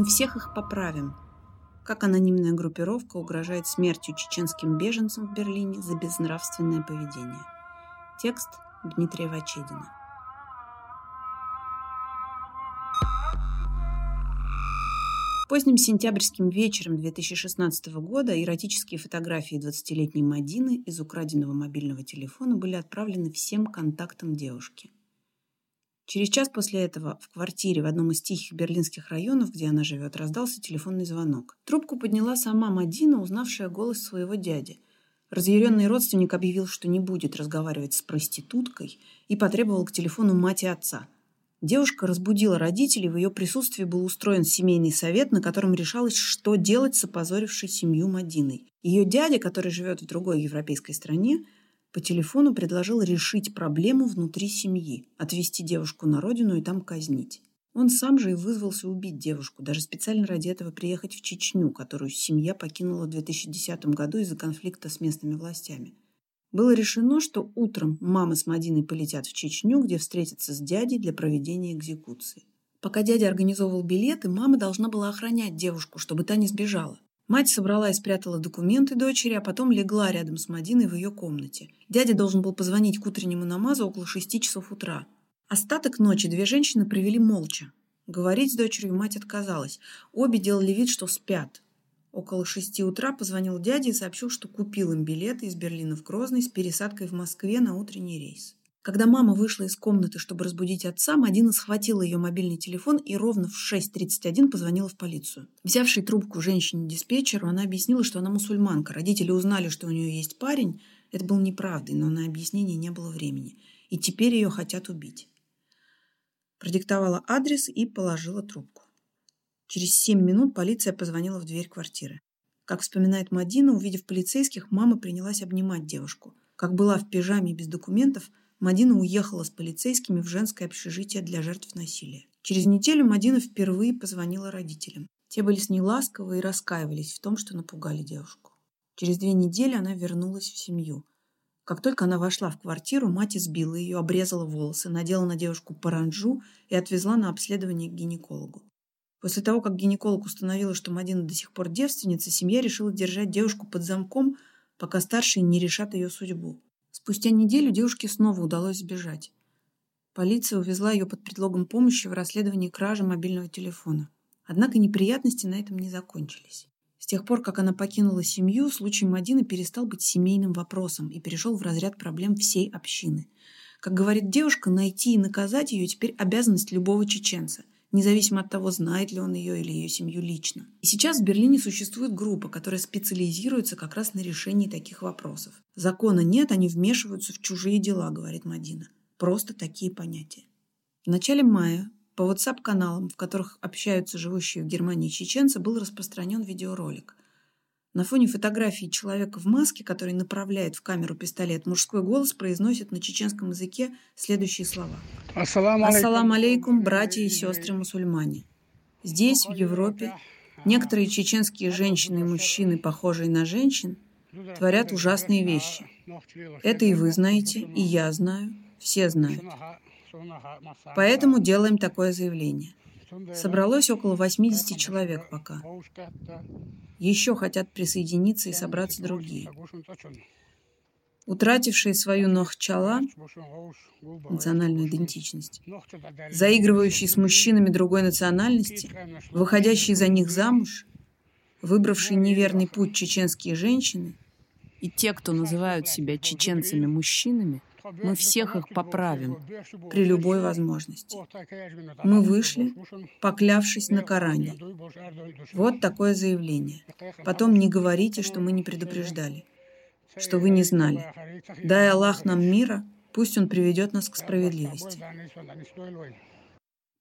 Мы всех их поправим. Как анонимная группировка угрожает смертью чеченским беженцам в Берлине за безнравственное поведение. Текст Дмитрия Вачедина. Поздним сентябрьским вечером 2016 года эротические фотографии 20-летней Мадины из украденного мобильного телефона были отправлены всем контактам девушки. Через час после этого в квартире в одном из тихих берлинских районов, где она живет, раздался телефонный звонок. Трубку подняла сама Мадина, узнавшая голос своего дяди. Разъяренный родственник объявил, что не будет разговаривать с проституткой и потребовал к телефону мать и отца – Девушка разбудила родителей, в ее присутствии был устроен семейный совет, на котором решалось, что делать с опозорившей семью Мадиной. Ее дядя, который живет в другой европейской стране, по телефону предложил решить проблему внутри семьи, отвезти девушку на родину и там казнить. Он сам же и вызвался убить девушку, даже специально ради этого приехать в Чечню, которую семья покинула в 2010 году из-за конфликта с местными властями. Было решено, что утром мама с Мадиной полетят в Чечню, где встретятся с дядей для проведения экзекуции. Пока дядя организовывал билеты, мама должна была охранять девушку, чтобы та не сбежала. Мать собрала и спрятала документы дочери, а потом легла рядом с Мадиной в ее комнате. Дядя должен был позвонить к утреннему намазу около шести часов утра. Остаток ночи две женщины провели молча. Говорить с дочерью мать отказалась. Обе делали вид, что спят. Около шести утра позвонил дяде и сообщил, что купил им билеты из Берлина в Грозный с пересадкой в Москве на утренний рейс. Когда мама вышла из комнаты, чтобы разбудить отца, Мадина схватила ее мобильный телефон и ровно в 6.31 позвонила в полицию. Взявшей трубку женщине-диспетчеру, она объяснила, что она мусульманка. Родители узнали, что у нее есть парень. Это было неправдой, но на объяснение не было времени. И теперь ее хотят убить. Продиктовала адрес и положила трубку. Через семь минут полиция позвонила в дверь квартиры. Как вспоминает Мадина, увидев полицейских, мама принялась обнимать девушку. Как была в пижаме без документов, Мадина уехала с полицейскими в женское общежитие для жертв насилия. Через неделю Мадина впервые позвонила родителям. Те были с ней ласковы и раскаивались в том, что напугали девушку. Через две недели она вернулась в семью. Как только она вошла в квартиру, мать избила ее, обрезала волосы, надела на девушку паранджу и отвезла на обследование к гинекологу. После того, как гинеколог установила, что Мадина до сих пор девственница, семья решила держать девушку под замком, пока старшие не решат ее судьбу. Спустя неделю девушке снова удалось сбежать. Полиция увезла ее под предлогом помощи в расследовании кражи мобильного телефона. Однако неприятности на этом не закончились. С тех пор, как она покинула семью, случай Мадины перестал быть семейным вопросом и перешел в разряд проблем всей общины. Как говорит девушка, найти и наказать ее теперь обязанность любого чеченца – независимо от того, знает ли он ее или ее семью лично. И сейчас в Берлине существует группа, которая специализируется как раз на решении таких вопросов. Закона нет, они вмешиваются в чужие дела, говорит Мадина. Просто такие понятия. В начале мая по WhatsApp-каналам, в которых общаются живущие в Германии чеченцы, был распространен видеоролик. На фоне фотографии человека в маске, который направляет в камеру пистолет, мужской голос произносит на чеченском языке следующие слова. Ассалам алейкум, братья и сестры мусульмане. Здесь, в Европе, некоторые чеченские женщины и мужчины, похожие на женщин, творят ужасные вещи. Это и вы знаете, и я знаю, все знают. Поэтому делаем такое заявление. Собралось около 80 человек пока. Еще хотят присоединиться и собраться другие. Утратившие свою нохчала, национальную идентичность, заигрывающие с мужчинами другой национальности, выходящие за них замуж, выбравшие неверный путь чеченские женщины и те, кто называют себя чеченцами-мужчинами, мы всех их поправим при любой возможности. Мы вышли, поклявшись на Коране. Вот такое заявление. Потом не говорите, что мы не предупреждали, что вы не знали. Дай Аллах нам мира, пусть Он приведет нас к справедливости.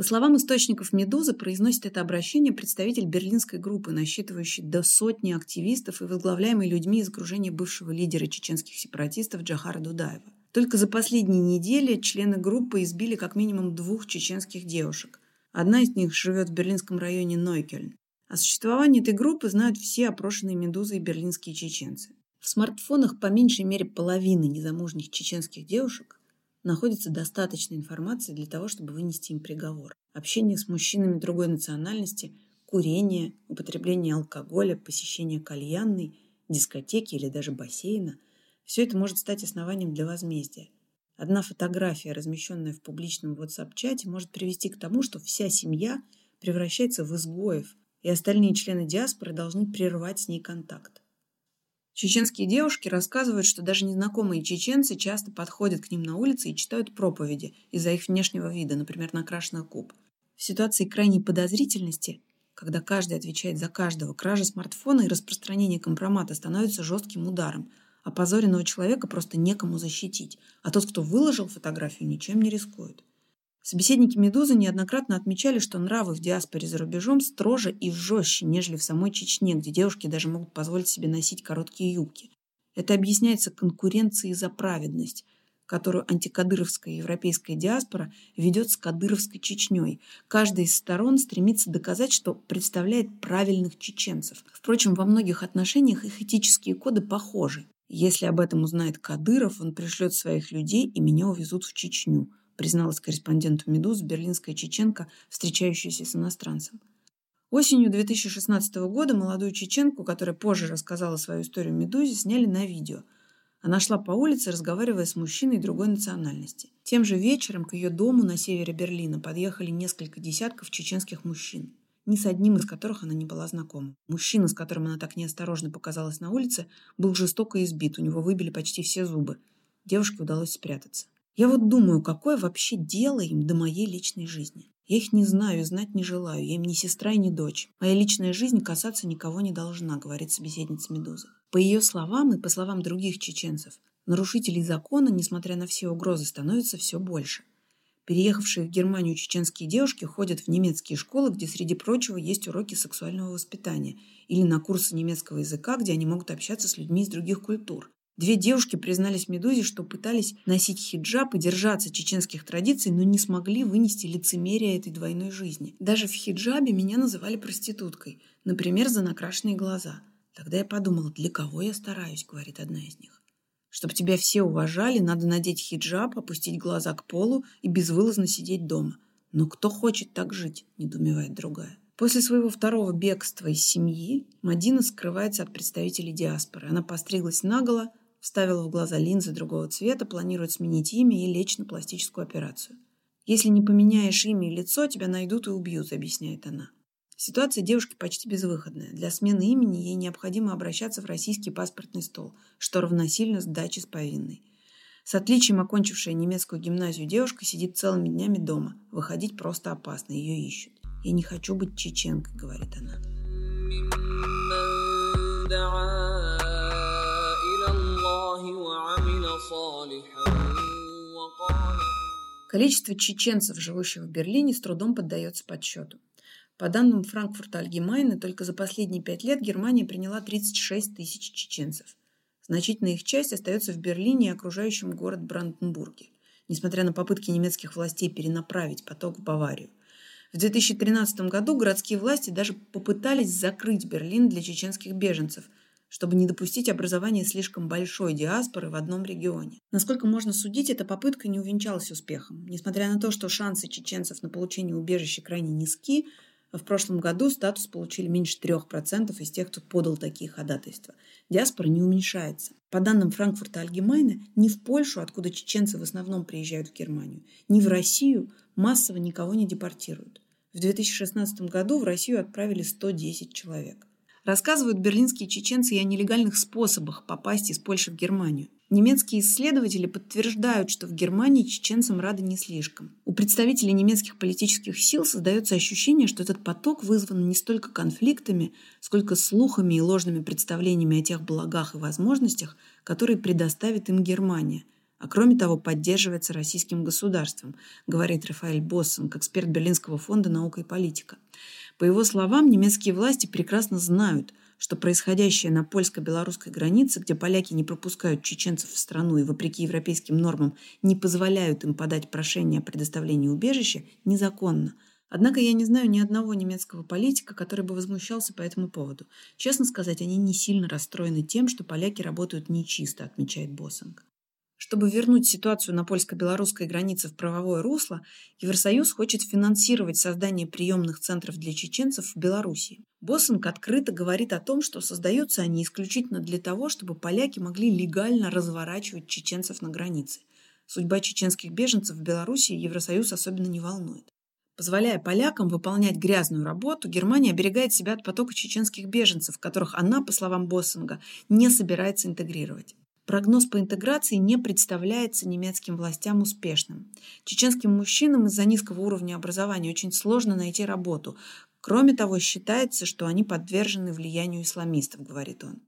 По словам источников «Медузы», произносит это обращение представитель берлинской группы, насчитывающей до сотни активистов и возглавляемой людьми из окружения бывшего лидера чеченских сепаратистов Джахара Дудаева. Только за последние недели члены группы избили как минимум двух чеченских девушек. Одна из них живет в берлинском районе Нойкельн. О существовании этой группы знают все опрошенные «Медузой» берлинские чеченцы. В смартфонах по меньшей мере половины незамужних чеченских девушек находится достаточно информации для того, чтобы вынести им приговор. Общение с мужчинами другой национальности курение, употребление алкоголя, посещение кальянной, дискотеки или даже бассейна – все это может стать основанием для возмездия. Одна фотография, размещенная в публичном WhatsApp-чате, может привести к тому, что вся семья превращается в изгоев, и остальные члены диаспоры должны прервать с ней контакт. Чеченские девушки рассказывают, что даже незнакомые чеченцы часто подходят к ним на улице и читают проповеди из-за их внешнего вида, например, накрашенных губ. В ситуации крайней подозрительности, когда каждый отвечает за каждого, кража смартфона и распространение компромата становятся жестким ударом. Опозоренного человека просто некому защитить, а тот, кто выложил фотографию, ничем не рискует. Собеседники «Медузы» неоднократно отмечали, что нравы в диаспоре за рубежом строже и жестче, нежели в самой Чечне, где девушки даже могут позволить себе носить короткие юбки. Это объясняется конкуренцией за праведность, которую антикадыровская европейская диаспора ведет с кадыровской Чечней. Каждая из сторон стремится доказать, что представляет правильных чеченцев. Впрочем, во многих отношениях их этические коды похожи. Если об этом узнает Кадыров, он пришлет своих людей, и меня увезут в Чечню – призналась корреспонденту «Медуз» берлинская чеченка, встречающаяся с иностранцем. Осенью 2016 года молодую чеченку, которая позже рассказала свою историю «Медузе», сняли на видео. Она шла по улице, разговаривая с мужчиной другой национальности. Тем же вечером к ее дому на севере Берлина подъехали несколько десятков чеченских мужчин, ни с одним из которых она не была знакома. Мужчина, с которым она так неосторожно показалась на улице, был жестоко избит, у него выбили почти все зубы. Девушке удалось спрятаться. Я вот думаю, какое вообще дело им до моей личной жизни. Я их не знаю и знать не желаю. Я им ни сестра и ни дочь. Моя личная жизнь касаться никого не должна, говорит собеседница Медузы. По ее словам и по словам других чеченцев, нарушителей закона, несмотря на все угрозы, становится все больше. Переехавшие в Германию чеченские девушки ходят в немецкие школы, где, среди прочего, есть уроки сексуального воспитания, или на курсы немецкого языка, где они могут общаться с людьми из других культур. Две девушки признались Медузе, что пытались носить хиджаб и держаться чеченских традиций, но не смогли вынести лицемерие этой двойной жизни. Даже в хиджабе меня называли проституткой, например, за накрашенные глаза. Тогда я подумала, для кого я стараюсь, говорит одна из них. Чтобы тебя все уважали, надо надеть хиджаб, опустить глаза к полу и безвылазно сидеть дома. Но кто хочет так жить, недоумевает другая. После своего второго бегства из семьи Мадина скрывается от представителей диаспоры. Она постриглась наголо, вставила в глаза линзы другого цвета, планирует сменить имя и лечь на пластическую операцию. «Если не поменяешь имя и лицо, тебя найдут и убьют», — объясняет она. Ситуация девушки почти безвыходная. Для смены имени ей необходимо обращаться в российский паспортный стол, что равносильно сдаче с повинной. С отличием окончившая немецкую гимназию девушка сидит целыми днями дома. Выходить просто опасно, ее ищут. «Я не хочу быть чеченкой», — говорит она. Количество чеченцев, живущих в Берлине, с трудом поддается подсчету. По данным Франкфурта Альгемайна, только за последние пять лет Германия приняла 36 тысяч чеченцев. Значительная их часть остается в Берлине и окружающем город Бранденбурге, несмотря на попытки немецких властей перенаправить поток в Баварию. В 2013 году городские власти даже попытались закрыть Берлин для чеченских беженцев – чтобы не допустить образования слишком большой диаспоры в одном регионе. Насколько можно судить, эта попытка не увенчалась успехом. Несмотря на то, что шансы чеченцев на получение убежища крайне низки, в прошлом году статус получили меньше 3% из тех, кто подал такие ходатайства. Диаспора не уменьшается. По данным Франкфурта Альгемайна, ни в Польшу, откуда чеченцы в основном приезжают в Германию, ни в Россию массово никого не депортируют. В 2016 году в Россию отправили 110 человек. Рассказывают берлинские чеченцы и о нелегальных способах попасть из Польши в Германию. Немецкие исследователи подтверждают, что в Германии чеченцам рады не слишком. У представителей немецких политических сил создается ощущение, что этот поток вызван не столько конфликтами, сколько слухами и ложными представлениями о тех благах и возможностях, которые предоставит им Германия – а кроме того поддерживается российским государством, говорит Рафаэль Боссинг, эксперт Берлинского фонда «Наука и политика». По его словам, немецкие власти прекрасно знают, что происходящее на польско-белорусской границе, где поляки не пропускают чеченцев в страну и, вопреки европейским нормам, не позволяют им подать прошение о предоставлении убежища, незаконно. Однако я не знаю ни одного немецкого политика, который бы возмущался по этому поводу. Честно сказать, они не сильно расстроены тем, что поляки работают нечисто, отмечает Боссинг. Чтобы вернуть ситуацию на польско-белорусской границе в правовое русло, Евросоюз хочет финансировать создание приемных центров для чеченцев в Беларуси. Боссинг открыто говорит о том, что создаются они исключительно для того, чтобы поляки могли легально разворачивать чеченцев на границе. Судьба чеченских беженцев в Беларуси Евросоюз особенно не волнует. Позволяя полякам выполнять грязную работу, Германия оберегает себя от потока чеченских беженцев, которых она, по словам Боссинга, не собирается интегрировать. Прогноз по интеграции не представляется немецким властям успешным. Чеченским мужчинам из-за низкого уровня образования очень сложно найти работу. Кроме того, считается, что они подвержены влиянию исламистов, говорит он.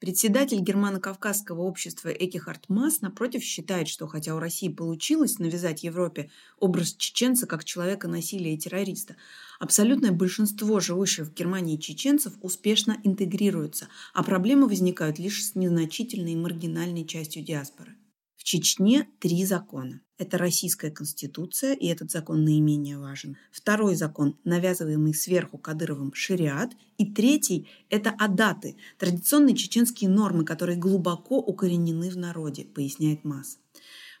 Председатель Германо-Кавказского общества Экихард Мас, напротив, считает, что хотя у России получилось навязать Европе образ чеченца как человека насилия и террориста, абсолютное большинство живущих в Германии чеченцев успешно интегрируются, а проблемы возникают лишь с незначительной и маргинальной частью диаспоры. Чечне три закона. Это Российская Конституция, и этот закон наименее важен. Второй закон, навязываемый сверху Кадыровым шариат. И третий – это адаты, традиционные чеченские нормы, которые глубоко укоренены в народе, поясняет Масс.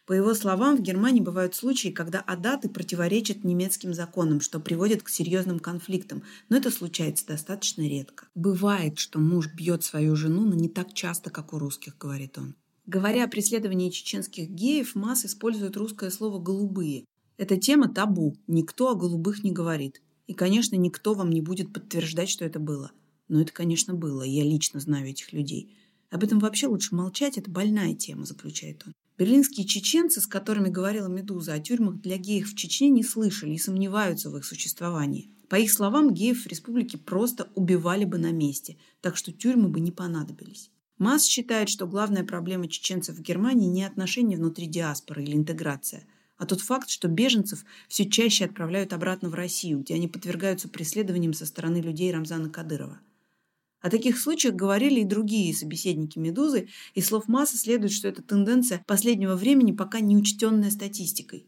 По его словам, в Германии бывают случаи, когда адаты противоречат немецким законам, что приводит к серьезным конфликтам, но это случается достаточно редко. Бывает, что муж бьет свою жену, но не так часто, как у русских, говорит он. Говоря о преследовании чеченских геев, Масс использует русское слово «голубые». Эта тема табу, никто о голубых не говорит. И, конечно, никто вам не будет подтверждать, что это было. Но это, конечно, было, я лично знаю этих людей. Об этом вообще лучше молчать, это больная тема, заключает он. Берлинские чеченцы, с которыми говорила «Медуза», о тюрьмах для геев в Чечне не слышали и сомневаются в их существовании. По их словам, геев в республике просто убивали бы на месте, так что тюрьмы бы не понадобились. Масс считает, что главная проблема чеченцев в Германии не отношения внутри диаспоры или интеграция, а тот факт, что беженцев все чаще отправляют обратно в Россию, где они подвергаются преследованиям со стороны людей Рамзана Кадырова. О таких случаях говорили и другие собеседники «Медузы», и слов Масса следует, что эта тенденция последнего времени пока не учтенная статистикой.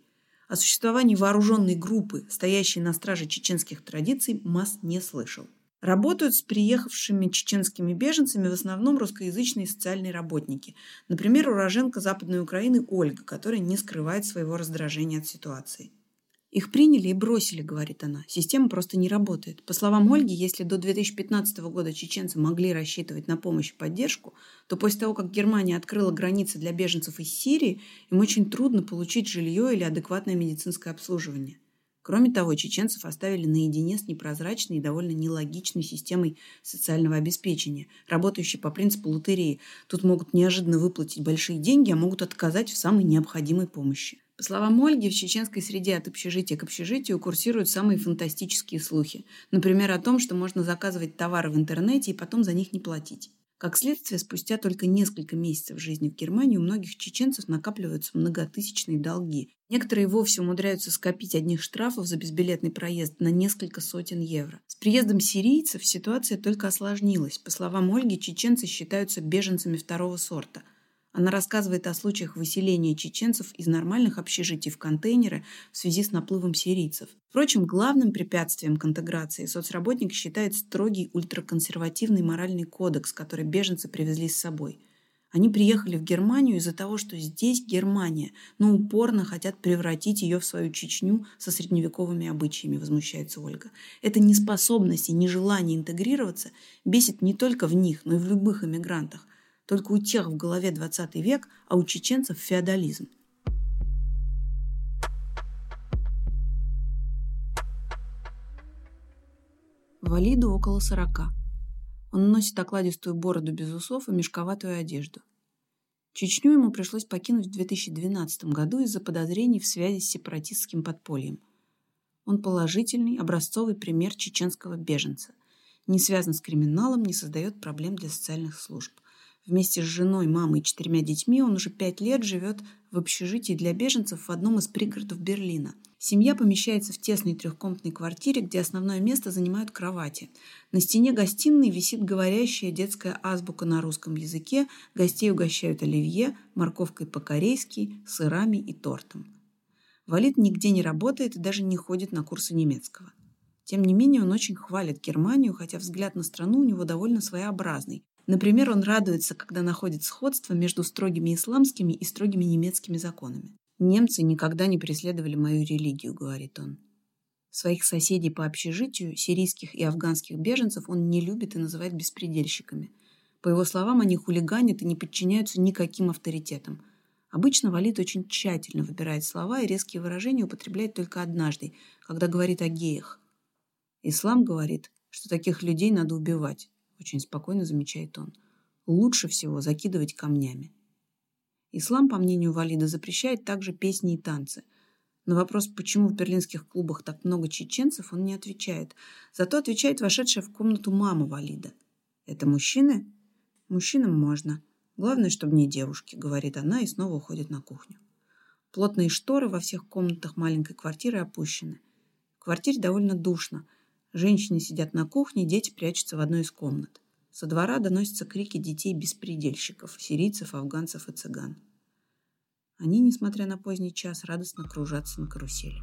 О существовании вооруженной группы, стоящей на страже чеченских традиций, Масс не слышал. Работают с приехавшими чеченскими беженцами в основном русскоязычные социальные работники. Например, уроженка Западной Украины Ольга, которая не скрывает своего раздражения от ситуации. Их приняли и бросили, говорит она. Система просто не работает. По словам Ольги, если до 2015 года чеченцы могли рассчитывать на помощь и поддержку, то после того, как Германия открыла границы для беженцев из Сирии, им очень трудно получить жилье или адекватное медицинское обслуживание. Кроме того, чеченцев оставили наедине с непрозрачной и довольно нелогичной системой социального обеспечения, работающей по принципу лотереи. Тут могут неожиданно выплатить большие деньги, а могут отказать в самой необходимой помощи. По словам Ольги, в чеченской среде от общежития к общежитию курсируют самые фантастические слухи. Например, о том, что можно заказывать товары в интернете и потом за них не платить. Как следствие, спустя только несколько месяцев жизни в Германии у многих чеченцев накапливаются многотысячные долги. Некоторые вовсе умудряются скопить одних штрафов за безбилетный проезд на несколько сотен евро. С приездом сирийцев ситуация только осложнилась. По словам Ольги, чеченцы считаются беженцами второго сорта – она рассказывает о случаях выселения чеченцев из нормальных общежитий в контейнеры в связи с наплывом сирийцев. Впрочем, главным препятствием к интеграции соцработник считает строгий ультраконсервативный моральный кодекс, который беженцы привезли с собой. Они приехали в Германию из-за того, что здесь Германия, но упорно хотят превратить ее в свою Чечню со средневековыми обычаями, возмущается Ольга. Эта неспособность и нежелание интегрироваться бесит не только в них, но и в любых иммигрантах. Только у тех в голове 20 век, а у чеченцев феодализм. Валиду около сорока. Он носит окладистую бороду без усов и мешковатую одежду. Чечню ему пришлось покинуть в 2012 году из-за подозрений в связи с сепаратистским подпольем. Он положительный, образцовый пример чеченского беженца. Не связан с криминалом, не создает проблем для социальных служб – Вместе с женой, мамой и четырьмя детьми он уже пять лет живет в общежитии для беженцев в одном из пригородов Берлина. Семья помещается в тесной трехкомнатной квартире, где основное место занимают кровати. На стене гостиной висит говорящая детская азбука на русском языке, гостей угощают оливье, морковкой по-корейски, сырами и тортом. Валид нигде не работает и даже не ходит на курсы немецкого. Тем не менее, он очень хвалит Германию, хотя взгляд на страну у него довольно своеобразный. Например, он радуется, когда находит сходство между строгими исламскими и строгими немецкими законами. «Немцы никогда не преследовали мою религию», — говорит он. Своих соседей по общежитию, сирийских и афганских беженцев, он не любит и называет беспредельщиками. По его словам, они хулиганят и не подчиняются никаким авторитетам. Обычно Валид очень тщательно выбирает слова и резкие выражения употребляет только однажды, когда говорит о геях. Ислам говорит, что таких людей надо убивать, очень спокойно замечает он. Лучше всего закидывать камнями. Ислам, по мнению Валида, запрещает также песни и танцы – на вопрос, почему в берлинских клубах так много чеченцев, он не отвечает. Зато отвечает вошедшая в комнату мама Валида. «Это мужчины?» «Мужчинам можно. Главное, чтобы не девушки», — говорит она и снова уходит на кухню. Плотные шторы во всех комнатах маленькой квартиры опущены. В квартире довольно душно. Женщины сидят на кухне, дети прячутся в одной из комнат. Со двора доносятся крики детей-беспредельщиков, сирийцев, афганцев и цыган. Они, несмотря на поздний час, радостно кружатся на карусели.